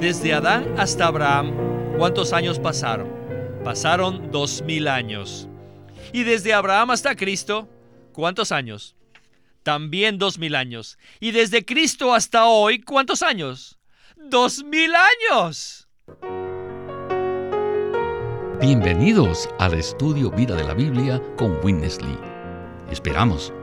Desde Adán hasta Abraham, ¿cuántos años pasaron? Pasaron dos mil años. Y desde Abraham hasta Cristo, ¿cuántos años? También dos mil años. Y desde Cristo hasta hoy, ¿cuántos años? ¡Dos mil años! Bienvenidos al estudio Vida de la Biblia con Winnesley. Esperamos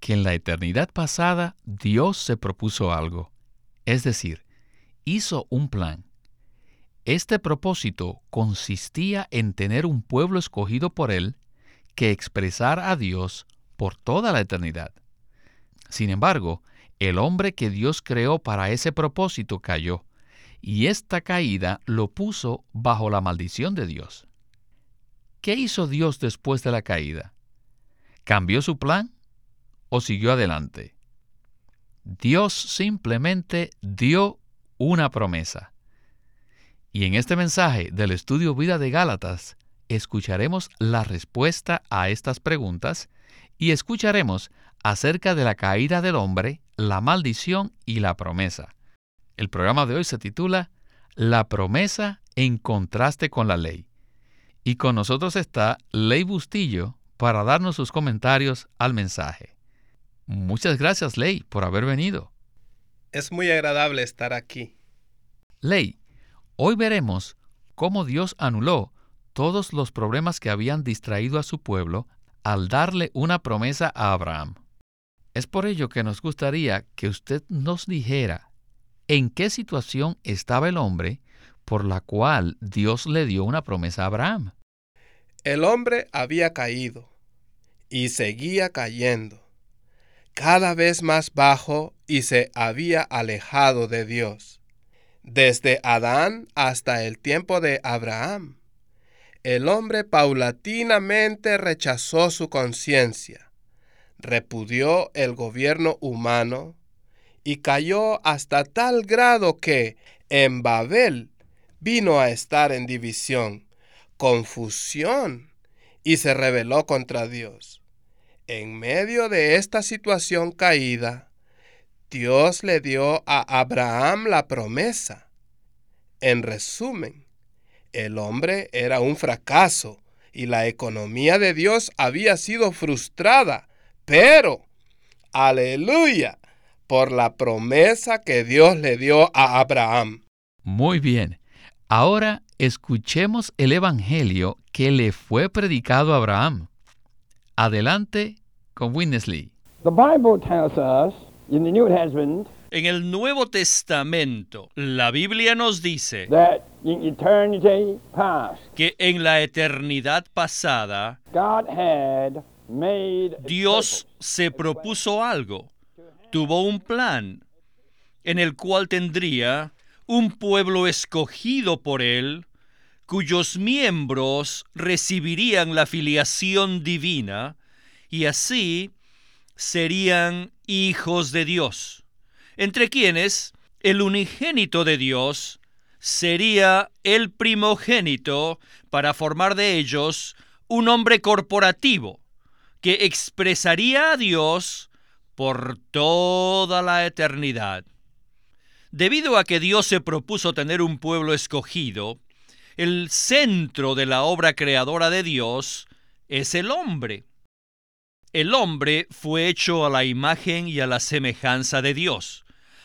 que en la eternidad pasada Dios se propuso algo, es decir, hizo un plan. Este propósito consistía en tener un pueblo escogido por Él que expresara a Dios por toda la eternidad. Sin embargo, el hombre que Dios creó para ese propósito cayó, y esta caída lo puso bajo la maldición de Dios. ¿Qué hizo Dios después de la caída? ¿Cambió su plan? O siguió adelante. Dios simplemente dio una promesa. Y en este mensaje del estudio Vida de Gálatas, escucharemos la respuesta a estas preguntas y escucharemos acerca de la caída del hombre, la maldición y la promesa. El programa de hoy se titula La promesa en contraste con la ley. Y con nosotros está Ley Bustillo para darnos sus comentarios al mensaje. Muchas gracias, Ley, por haber venido. Es muy agradable estar aquí. Ley, hoy veremos cómo Dios anuló todos los problemas que habían distraído a su pueblo al darle una promesa a Abraham. Es por ello que nos gustaría que usted nos dijera en qué situación estaba el hombre por la cual Dios le dio una promesa a Abraham. El hombre había caído y seguía cayendo cada vez más bajo y se había alejado de Dios. Desde Adán hasta el tiempo de Abraham, el hombre paulatinamente rechazó su conciencia, repudió el gobierno humano y cayó hasta tal grado que en Babel vino a estar en división, confusión y se rebeló contra Dios. En medio de esta situación caída, Dios le dio a Abraham la promesa. En resumen, el hombre era un fracaso y la economía de Dios había sido frustrada, pero, aleluya, por la promesa que Dios le dio a Abraham. Muy bien, ahora escuchemos el Evangelio que le fue predicado a Abraham. Adelante con Winnesley. En el Nuevo Testamento, la Biblia nos dice que en la eternidad pasada, Dios se propuso algo, tuvo un plan en el cual tendría un pueblo escogido por Él, cuyos miembros recibirían la filiación divina y así serían hijos de Dios, entre quienes el unigénito de Dios sería el primogénito para formar de ellos un hombre corporativo que expresaría a Dios por toda la eternidad. Debido a que Dios se propuso tener un pueblo escogido, el centro de la obra creadora de Dios es el hombre. El hombre fue hecho a la imagen y a la semejanza de Dios.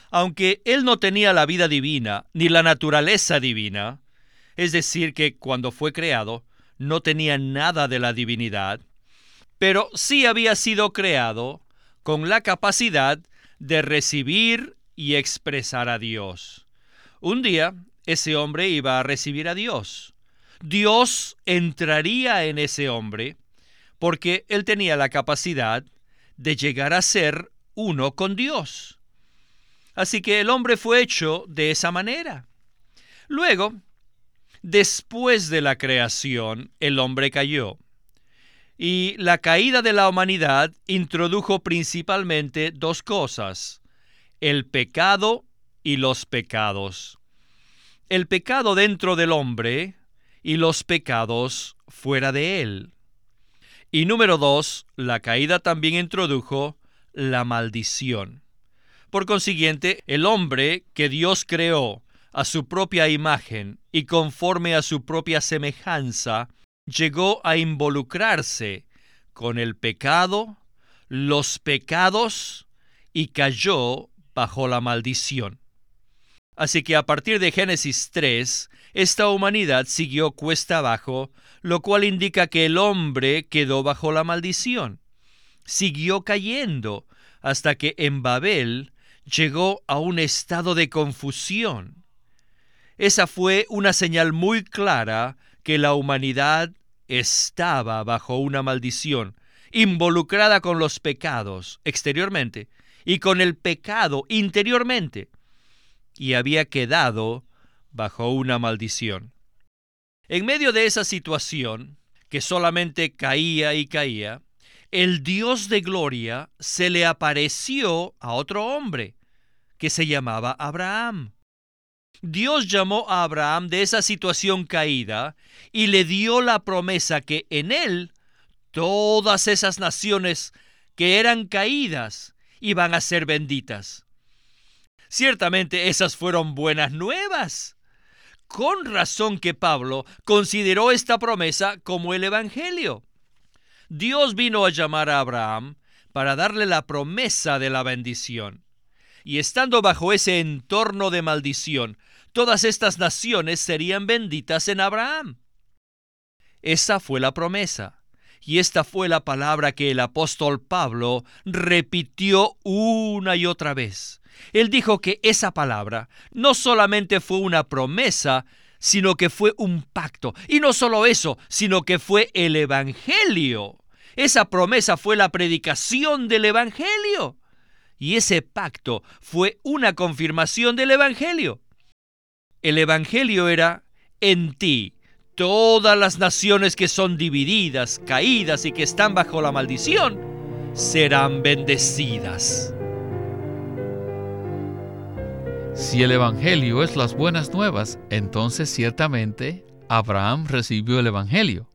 Aunque él no tenía la vida divina ni la naturaleza divina, es decir, que cuando fue creado no tenía nada de la divinidad, pero sí había sido creado con la capacidad de recibir y expresar a Dios. Un día ese hombre iba a recibir a Dios. Dios entraría en ese hombre porque él tenía la capacidad de llegar a ser uno con Dios. Así que el hombre fue hecho de esa manera. Luego, Después de la creación, el hombre cayó. Y la caída de la humanidad introdujo principalmente dos cosas, el pecado y los pecados. El pecado dentro del hombre y los pecados fuera de él. Y número dos, la caída también introdujo la maldición. Por consiguiente, el hombre que Dios creó a su propia imagen y conforme a su propia semejanza, llegó a involucrarse con el pecado, los pecados y cayó bajo la maldición. Así que a partir de Génesis 3, esta humanidad siguió cuesta abajo, lo cual indica que el hombre quedó bajo la maldición. Siguió cayendo hasta que en Babel llegó a un estado de confusión. Esa fue una señal muy clara que la humanidad estaba bajo una maldición, involucrada con los pecados exteriormente y con el pecado interiormente, y había quedado bajo una maldición. En medio de esa situación, que solamente caía y caía, el Dios de gloria se le apareció a otro hombre que se llamaba Abraham. Dios llamó a Abraham de esa situación caída y le dio la promesa que en él todas esas naciones que eran caídas iban a ser benditas. Ciertamente esas fueron buenas nuevas. Con razón que Pablo consideró esta promesa como el Evangelio. Dios vino a llamar a Abraham para darle la promesa de la bendición. Y estando bajo ese entorno de maldición, todas estas naciones serían benditas en Abraham. Esa fue la promesa. Y esta fue la palabra que el apóstol Pablo repitió una y otra vez. Él dijo que esa palabra no solamente fue una promesa, sino que fue un pacto. Y no solo eso, sino que fue el Evangelio. Esa promesa fue la predicación del Evangelio. Y ese pacto fue una confirmación del Evangelio. El Evangelio era en ti. Todas las naciones que son divididas, caídas y que están bajo la maldición, serán bendecidas. Si el Evangelio es las buenas nuevas, entonces ciertamente Abraham recibió el Evangelio.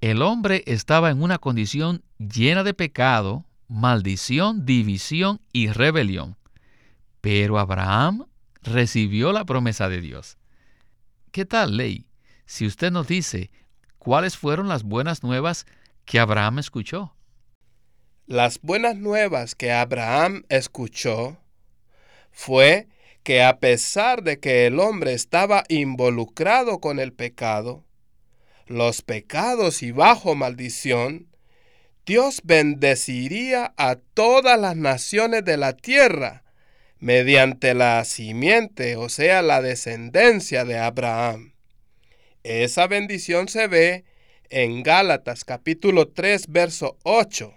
El hombre estaba en una condición llena de pecado, maldición, división y rebelión. Pero Abraham recibió la promesa de Dios. ¿Qué tal, Ley? Si usted nos dice cuáles fueron las buenas nuevas que Abraham escuchó. Las buenas nuevas que Abraham escuchó fue que a pesar de que el hombre estaba involucrado con el pecado, los pecados y bajo maldición, Dios bendeciría a todas las naciones de la tierra mediante la simiente, o sea, la descendencia de Abraham. Esa bendición se ve en Gálatas capítulo 3, verso 8,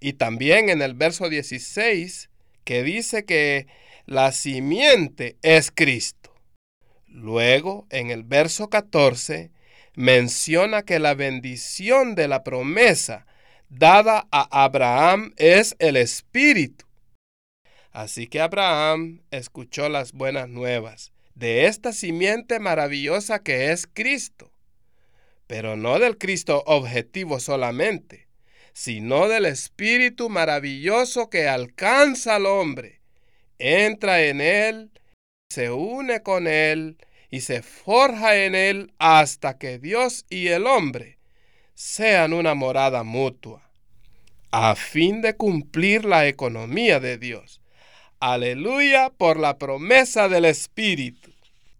y también en el verso 16, que dice que la simiente es Cristo. Luego, en el verso 14, menciona que la bendición de la promesa dada a Abraham es el Espíritu. Así que Abraham escuchó las buenas nuevas de esta simiente maravillosa que es Cristo, pero no del Cristo objetivo solamente, sino del Espíritu maravilloso que alcanza al hombre, entra en él, se une con él, y se forja en él hasta que Dios y el hombre sean una morada mutua, a fin de cumplir la economía de Dios. Aleluya por la promesa del Espíritu.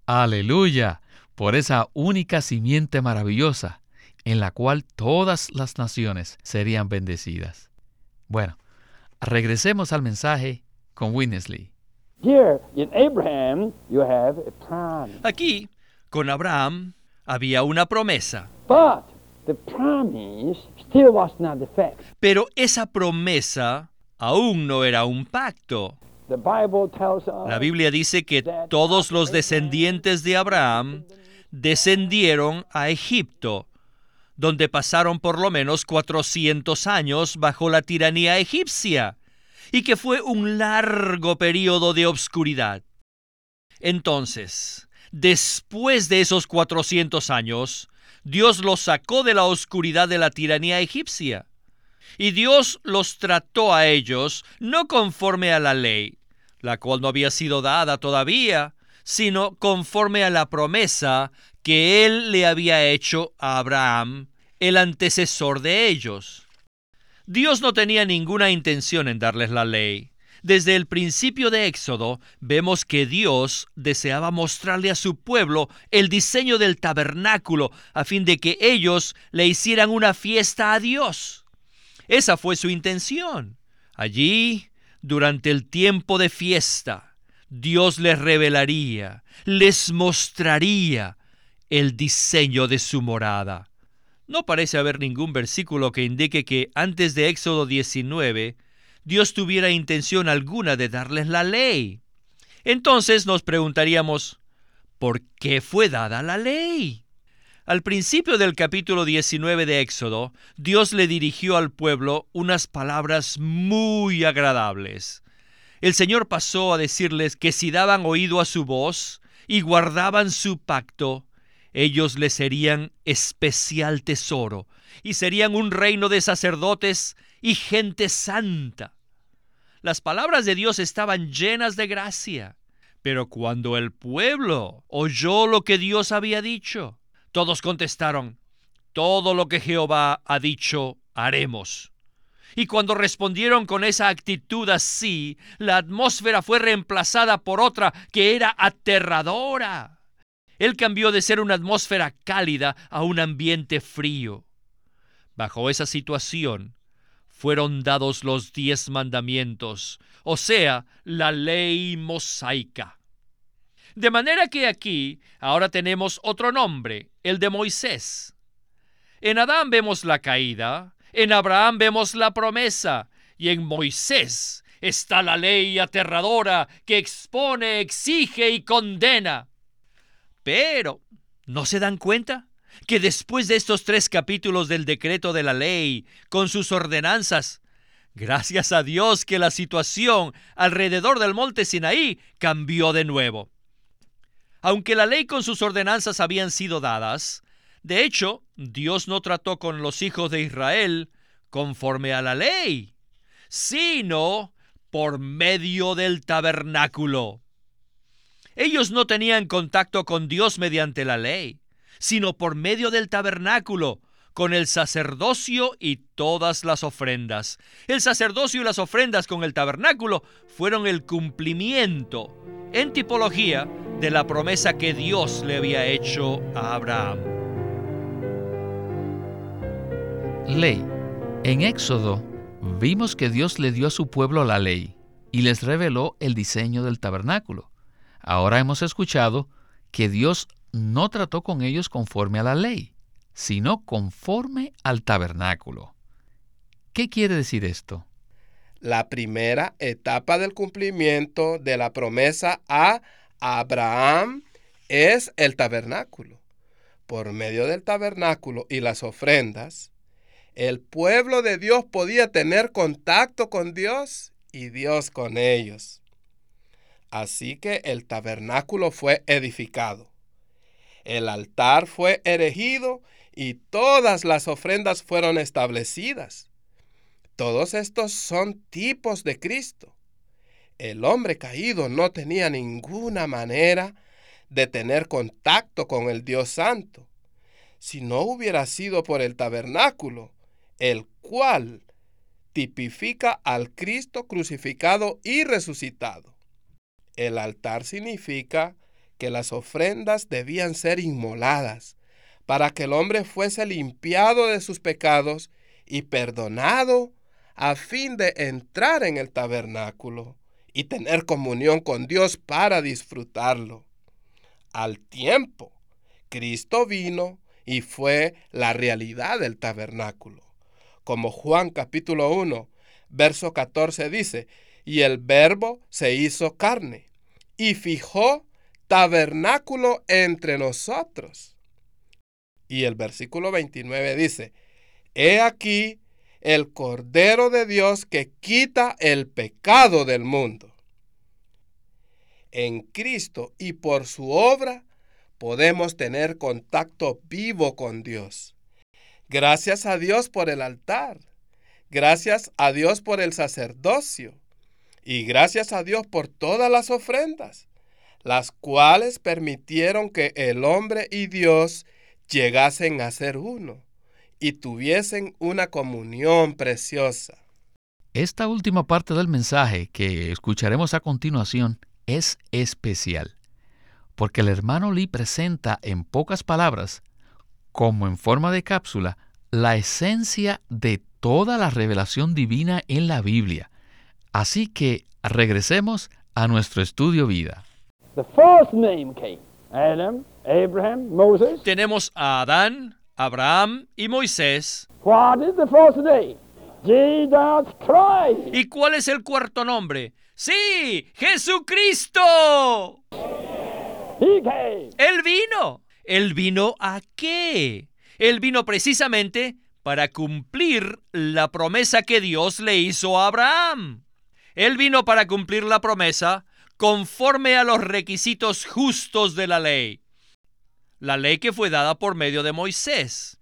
Aleluya por esa única simiente maravillosa en la cual todas las naciones serían bendecidas. Bueno, regresemos al mensaje con Winnesley. Aquí, con Abraham, había una promesa. Pero esa promesa aún no era un pacto. La Biblia dice que todos los descendientes de Abraham descendieron a Egipto, donde pasaron por lo menos 400 años bajo la tiranía egipcia, y que fue un largo periodo de obscuridad. Entonces, después de esos 400 años, Dios los sacó de la oscuridad de la tiranía egipcia. Y Dios los trató a ellos no conforme a la ley, la cual no había sido dada todavía, sino conforme a la promesa que él le había hecho a Abraham, el antecesor de ellos. Dios no tenía ninguna intención en darles la ley. Desde el principio de Éxodo vemos que Dios deseaba mostrarle a su pueblo el diseño del tabernáculo a fin de que ellos le hicieran una fiesta a Dios. Esa fue su intención. Allí, durante el tiempo de fiesta, Dios les revelaría, les mostraría el diseño de su morada. No parece haber ningún versículo que indique que antes de Éxodo 19 Dios tuviera intención alguna de darles la ley. Entonces nos preguntaríamos, ¿por qué fue dada la ley? Al principio del capítulo 19 de Éxodo, Dios le dirigió al pueblo unas palabras muy agradables. El Señor pasó a decirles que si daban oído a su voz y guardaban su pacto, ellos le serían especial tesoro y serían un reino de sacerdotes y gente santa. Las palabras de Dios estaban llenas de gracia. Pero cuando el pueblo oyó lo que Dios había dicho, todos contestaron, todo lo que Jehová ha dicho, haremos. Y cuando respondieron con esa actitud así, la atmósfera fue reemplazada por otra que era aterradora. Él cambió de ser una atmósfera cálida a un ambiente frío. Bajo esa situación, fueron dados los diez mandamientos, o sea, la ley mosaica. De manera que aquí ahora tenemos otro nombre, el de Moisés. En Adán vemos la caída, en Abraham vemos la promesa, y en Moisés está la ley aterradora que expone, exige y condena. Pero, ¿no se dan cuenta? que después de estos tres capítulos del decreto de la ley, con sus ordenanzas, gracias a Dios que la situación alrededor del monte Sinaí cambió de nuevo. Aunque la ley con sus ordenanzas habían sido dadas, de hecho, Dios no trató con los hijos de Israel conforme a la ley, sino por medio del tabernáculo. Ellos no tenían contacto con Dios mediante la ley sino por medio del tabernáculo, con el sacerdocio y todas las ofrendas. El sacerdocio y las ofrendas con el tabernáculo fueron el cumplimiento, en tipología, de la promesa que Dios le había hecho a Abraham. Ley. En Éxodo vimos que Dios le dio a su pueblo la ley y les reveló el diseño del tabernáculo. Ahora hemos escuchado que Dios no trató con ellos conforme a la ley, sino conforme al tabernáculo. ¿Qué quiere decir esto? La primera etapa del cumplimiento de la promesa a Abraham es el tabernáculo. Por medio del tabernáculo y las ofrendas, el pueblo de Dios podía tener contacto con Dios y Dios con ellos. Así que el tabernáculo fue edificado el altar fue erigido y todas las ofrendas fueron establecidas. Todos estos son tipos de Cristo. El hombre caído no tenía ninguna manera de tener contacto con el Dios Santo, si no hubiera sido por el tabernáculo, el cual tipifica al Cristo crucificado y resucitado. El altar significa que las ofrendas debían ser inmoladas, para que el hombre fuese limpiado de sus pecados y perdonado a fin de entrar en el tabernáculo y tener comunión con Dios para disfrutarlo. Al tiempo, Cristo vino y fue la realidad del tabernáculo. Como Juan capítulo 1, verso 14 dice, y el verbo se hizo carne y fijó tabernáculo entre nosotros. Y el versículo 29 dice, He aquí el Cordero de Dios que quita el pecado del mundo. En Cristo y por su obra podemos tener contacto vivo con Dios. Gracias a Dios por el altar. Gracias a Dios por el sacerdocio. Y gracias a Dios por todas las ofrendas, las cuales permitieron que el hombre y Dios llegasen a ser uno y tuviesen una comunión preciosa. Esta última parte del mensaje que escucharemos a continuación es especial, porque el hermano Lee presenta en pocas palabras, como en forma de cápsula, la esencia de toda la revelación divina en la Biblia. Así que regresemos a nuestro estudio vida. Tenemos a Adán, Abraham y Moisés. ¿Y cuál es el cuarto nombre? Sí, Jesucristo. Él vino. ¿Él vino a qué? Él vino precisamente para cumplir la promesa que Dios le hizo a Abraham. Él vino para cumplir la promesa conforme a los requisitos justos de la ley. La ley que fue dada por medio de Moisés.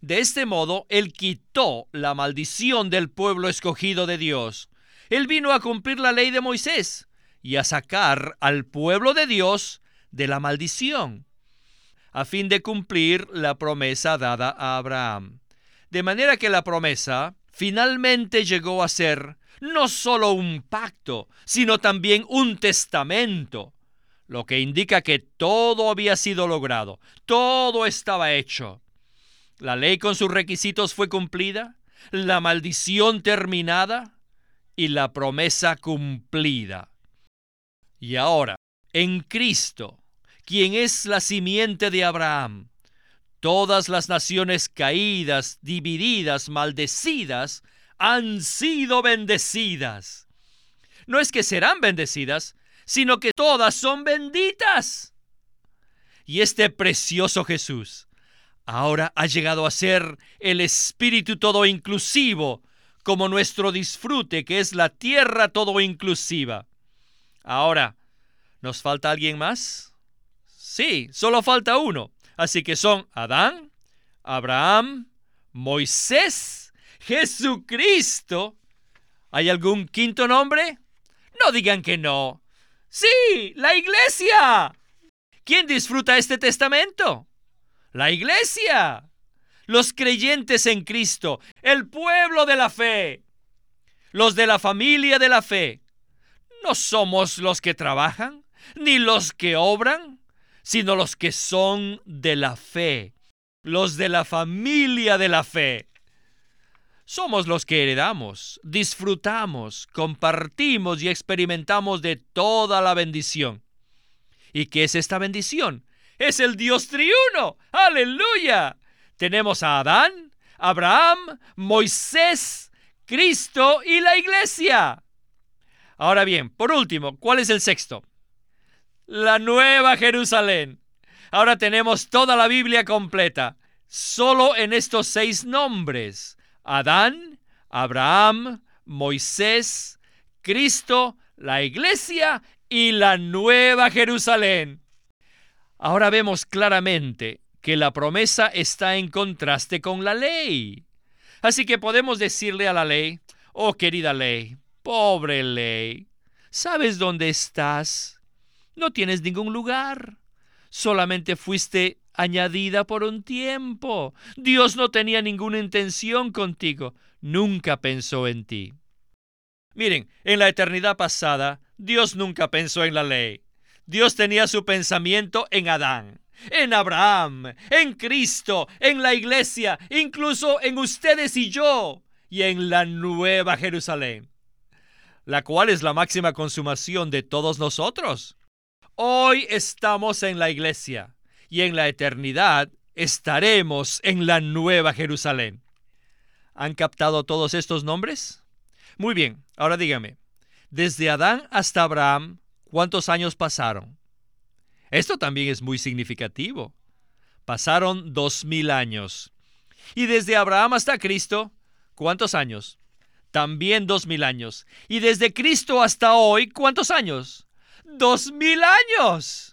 De este modo, Él quitó la maldición del pueblo escogido de Dios. Él vino a cumplir la ley de Moisés y a sacar al pueblo de Dios de la maldición, a fin de cumplir la promesa dada a Abraham. De manera que la promesa finalmente llegó a ser no solo un pacto, sino también un testamento, lo que indica que todo había sido logrado, todo estaba hecho. La ley con sus requisitos fue cumplida, la maldición terminada y la promesa cumplida. Y ahora, en Cristo, quien es la simiente de Abraham, todas las naciones caídas, divididas, maldecidas, han sido bendecidas. No es que serán bendecidas, sino que todas son benditas. Y este precioso Jesús ahora ha llegado a ser el Espíritu todo inclusivo, como nuestro disfrute, que es la tierra todo inclusiva. Ahora, ¿nos falta alguien más? Sí, solo falta uno. Así que son Adán, Abraham, Moisés Jesucristo. ¿Hay algún quinto nombre? No digan que no. Sí, la iglesia. ¿Quién disfruta este testamento? La iglesia. Los creyentes en Cristo, el pueblo de la fe, los de la familia de la fe. No somos los que trabajan, ni los que obran, sino los que son de la fe, los de la familia de la fe. Somos los que heredamos, disfrutamos, compartimos y experimentamos de toda la bendición. ¿Y qué es esta bendición? Es el Dios triuno. Aleluya. Tenemos a Adán, Abraham, Moisés, Cristo y la iglesia. Ahora bien, por último, ¿cuál es el sexto? La nueva Jerusalén. Ahora tenemos toda la Biblia completa, solo en estos seis nombres. Adán, Abraham, Moisés, Cristo, la iglesia y la nueva Jerusalén. Ahora vemos claramente que la promesa está en contraste con la ley. Así que podemos decirle a la ley, oh querida ley, pobre ley, ¿sabes dónde estás? No tienes ningún lugar. Solamente fuiste añadida por un tiempo. Dios no tenía ninguna intención contigo, nunca pensó en ti. Miren, en la eternidad pasada, Dios nunca pensó en la ley. Dios tenía su pensamiento en Adán, en Abraham, en Cristo, en la iglesia, incluso en ustedes y yo, y en la nueva Jerusalén, la cual es la máxima consumación de todos nosotros. Hoy estamos en la iglesia y en la eternidad estaremos en la nueva Jerusalén. ¿Han captado todos estos nombres? Muy bien, ahora dígame, desde Adán hasta Abraham, ¿cuántos años pasaron? Esto también es muy significativo. Pasaron dos mil años. Y desde Abraham hasta Cristo, ¿cuántos años? También dos mil años. Y desde Cristo hasta hoy, ¿cuántos años? Dos mil años.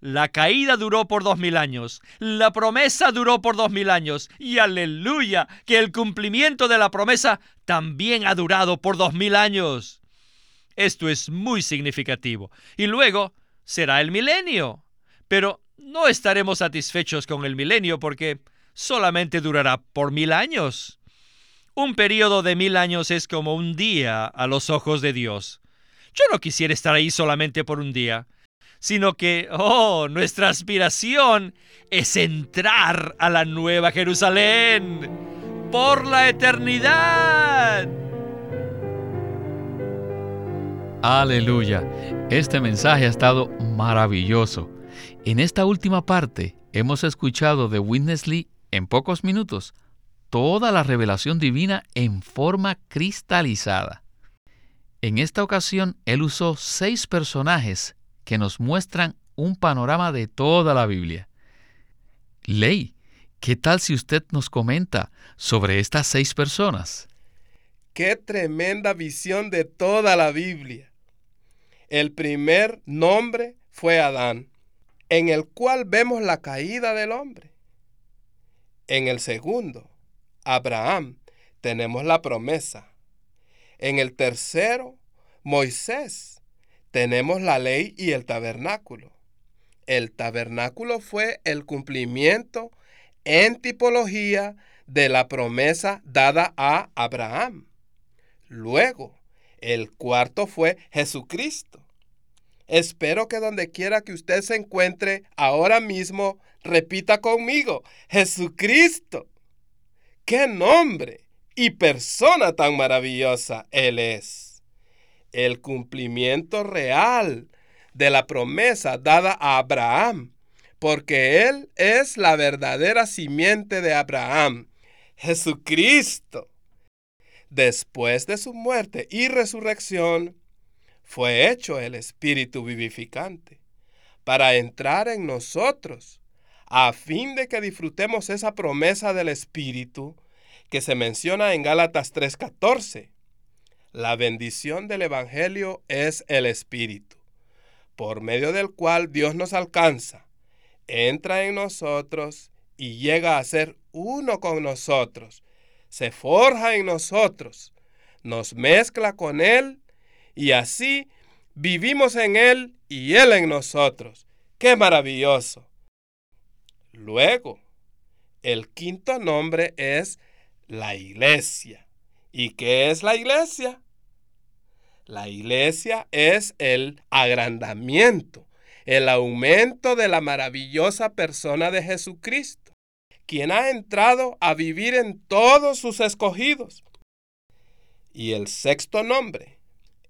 La caída duró por dos mil años, la promesa duró por dos mil años, y aleluya, que el cumplimiento de la promesa también ha durado por dos mil años. Esto es muy significativo. Y luego será el milenio. Pero no estaremos satisfechos con el milenio porque solamente durará por mil años. Un periodo de mil años es como un día a los ojos de Dios. Yo no quisiera estar ahí solamente por un día sino que, oh, nuestra aspiración es entrar a la nueva Jerusalén por la eternidad. Aleluya. Este mensaje ha estado maravilloso. En esta última parte hemos escuchado de Witness Lee en pocos minutos toda la revelación divina en forma cristalizada. En esta ocasión él usó seis personajes que nos muestran un panorama de toda la Biblia. Ley, ¿qué tal si usted nos comenta sobre estas seis personas? Qué tremenda visión de toda la Biblia. El primer nombre fue Adán, en el cual vemos la caída del hombre. En el segundo, Abraham, tenemos la promesa. En el tercero, Moisés, tenemos la ley y el tabernáculo. El tabernáculo fue el cumplimiento en tipología de la promesa dada a Abraham. Luego, el cuarto fue Jesucristo. Espero que donde quiera que usted se encuentre ahora mismo, repita conmigo, Jesucristo. ¡Qué nombre y persona tan maravillosa Él es! El cumplimiento real de la promesa dada a Abraham, porque Él es la verdadera simiente de Abraham, Jesucristo. Después de su muerte y resurrección, fue hecho el Espíritu vivificante para entrar en nosotros, a fin de que disfrutemos esa promesa del Espíritu que se menciona en Gálatas 3:14 la bendición del Evangelio es el Espíritu, por medio del cual Dios nos alcanza, entra en nosotros y llega a ser uno con nosotros, se forja en nosotros, nos mezcla con Él y así vivimos en Él y Él en nosotros. ¡Qué maravilloso! Luego, el quinto nombre es la iglesia. ¿Y qué es la iglesia? La iglesia es el agrandamiento, el aumento de la maravillosa persona de Jesucristo, quien ha entrado a vivir en todos sus escogidos. Y el sexto nombre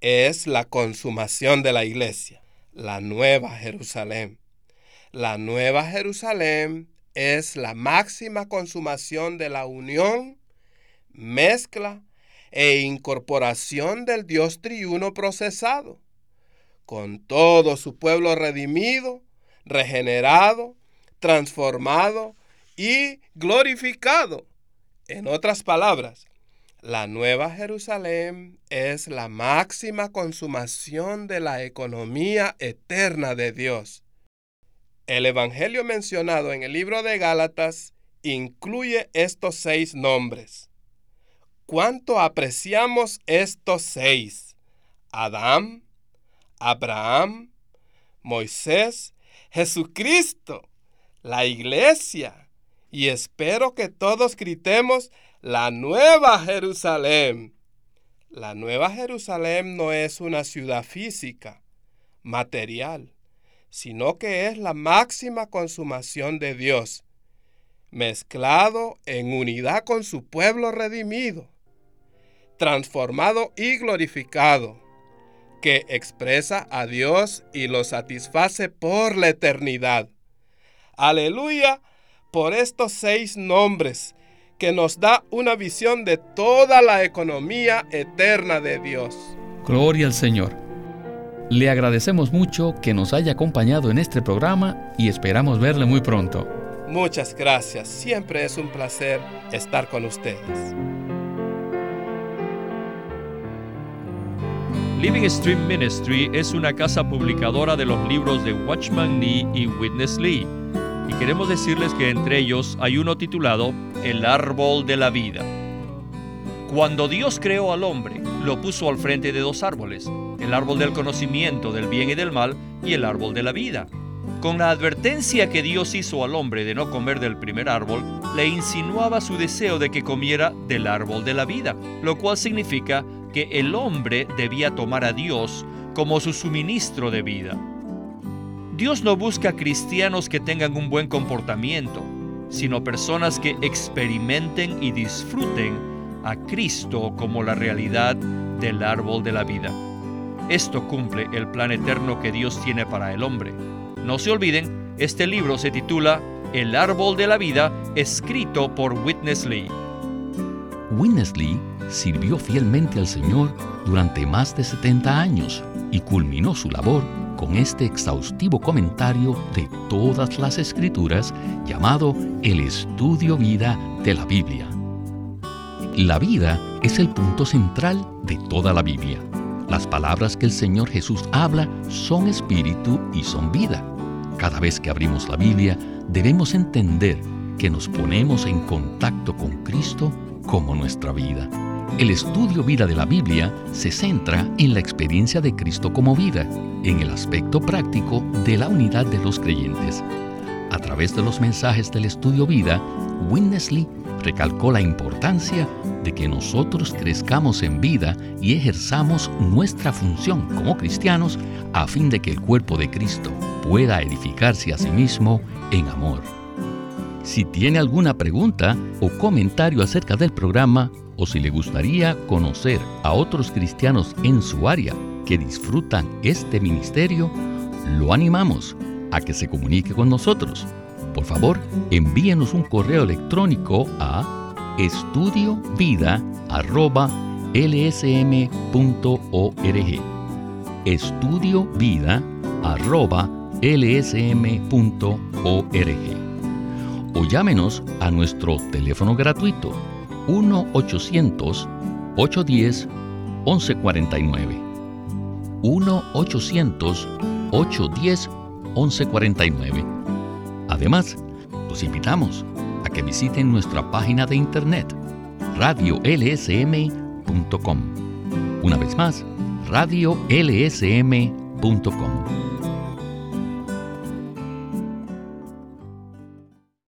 es la consumación de la iglesia, la nueva Jerusalén. La nueva Jerusalén es la máxima consumación de la unión, mezcla e incorporación del Dios triuno procesado, con todo su pueblo redimido, regenerado, transformado y glorificado. En otras palabras, la Nueva Jerusalén es la máxima consumación de la economía eterna de Dios. El Evangelio mencionado en el libro de Gálatas incluye estos seis nombres cuánto apreciamos estos seis. Adán, Abraham, Moisés, Jesucristo, la iglesia. Y espero que todos gritemos la nueva Jerusalén. La nueva Jerusalén no es una ciudad física, material, sino que es la máxima consumación de Dios, mezclado en unidad con su pueblo redimido transformado y glorificado, que expresa a Dios y lo satisface por la eternidad. Aleluya por estos seis nombres que nos da una visión de toda la economía eterna de Dios. Gloria al Señor. Le agradecemos mucho que nos haya acompañado en este programa y esperamos verle muy pronto. Muchas gracias. Siempre es un placer estar con ustedes. Living Stream Ministry es una casa publicadora de los libros de Watchman Nee y Witness Lee. Y queremos decirles que entre ellos hay uno titulado El árbol de la vida. Cuando Dios creó al hombre, lo puso al frente de dos árboles, el árbol del conocimiento del bien y del mal y el árbol de la vida. Con la advertencia que Dios hizo al hombre de no comer del primer árbol, le insinuaba su deseo de que comiera del árbol de la vida, lo cual significa que el hombre debía tomar a Dios como su suministro de vida. Dios no busca cristianos que tengan un buen comportamiento, sino personas que experimenten y disfruten a Cristo como la realidad del árbol de la vida. Esto cumple el plan eterno que Dios tiene para el hombre. No se olviden, este libro se titula El árbol de la vida, escrito por Witness Lee. Witness Lee sirvió fielmente al Señor durante más de 70 años y culminó su labor con este exhaustivo comentario de todas las escrituras llamado el estudio vida de la Biblia. La vida es el punto central de toda la Biblia. Las palabras que el Señor Jesús habla son espíritu y son vida. Cada vez que abrimos la Biblia debemos entender que nos ponemos en contacto con Cristo como nuestra vida. El estudio vida de la Biblia se centra en la experiencia de Cristo como vida, en el aspecto práctico de la unidad de los creyentes. A través de los mensajes del estudio vida, Winnesley recalcó la importancia de que nosotros crezcamos en vida y ejerzamos nuestra función como cristianos a fin de que el cuerpo de Cristo pueda edificarse a sí mismo en amor. Si tiene alguna pregunta o comentario acerca del programa, o si le gustaría conocer a otros cristianos en su área que disfrutan este ministerio, lo animamos a que se comunique con nosotros. Por favor, envíenos un correo electrónico a estudiovida.lsm.org. Estudiovida.lsm.org. O llámenos a nuestro teléfono gratuito 1-800-810-1149. 1-800-810-1149. Además, los invitamos a que visiten nuestra página de internet radiolsm.com. Una vez más, radiolsm.com